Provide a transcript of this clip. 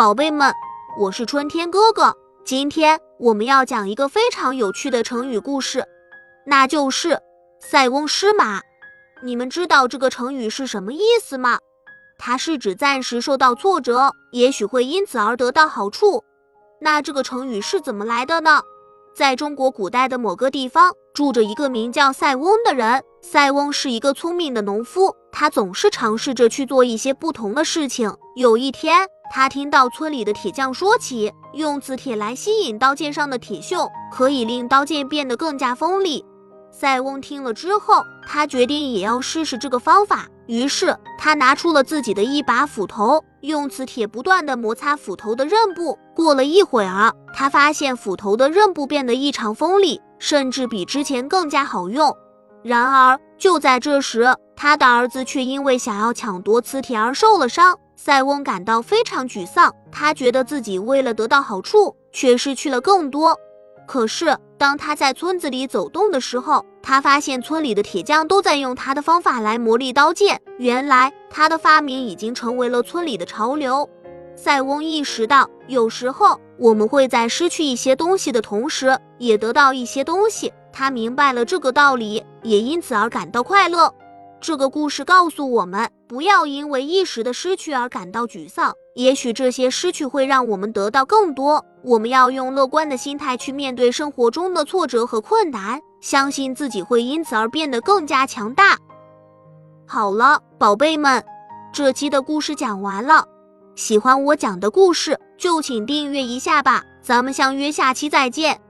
宝贝们，我是春天哥哥。今天我们要讲一个非常有趣的成语故事，那就是“塞翁失马”。你们知道这个成语是什么意思吗？它是指暂时受到挫折，也许会因此而得到好处。那这个成语是怎么来的呢？在中国古代的某个地方，住着一个名叫塞翁的人。塞翁是一个聪明的农夫，他总是尝试着去做一些不同的事情。有一天，他听到村里的铁匠说起，用磁铁来吸引刀剑上的铁锈，可以令刀剑变得更加锋利。塞翁听了之后，他决定也要试试这个方法。于是，他拿出了自己的一把斧头，用磁铁不断地摩擦斧头的刃部。过了一会儿，他发现斧头的刃部变得异常锋利，甚至比之前更加好用。然而，就在这时，他的儿子却因为想要抢夺磁铁而受了伤。塞翁感到非常沮丧，他觉得自己为了得到好处，却失去了更多。可是，当他在村子里走动的时候，他发现村里的铁匠都在用他的方法来磨砺刀剑。原来，他的发明已经成为了村里的潮流。塞翁意识到，有时候我们会在失去一些东西的同时，也得到一些东西。他明白了这个道理，也因此而感到快乐。这个故事告诉我们，不要因为一时的失去而感到沮丧，也许这些失去会让我们得到更多。我们要用乐观的心态去面对生活中的挫折和困难，相信自己会因此而变得更加强大。好了，宝贝们，这期的故事讲完了。喜欢我讲的故事，就请订阅一下吧。咱们相约下期再见。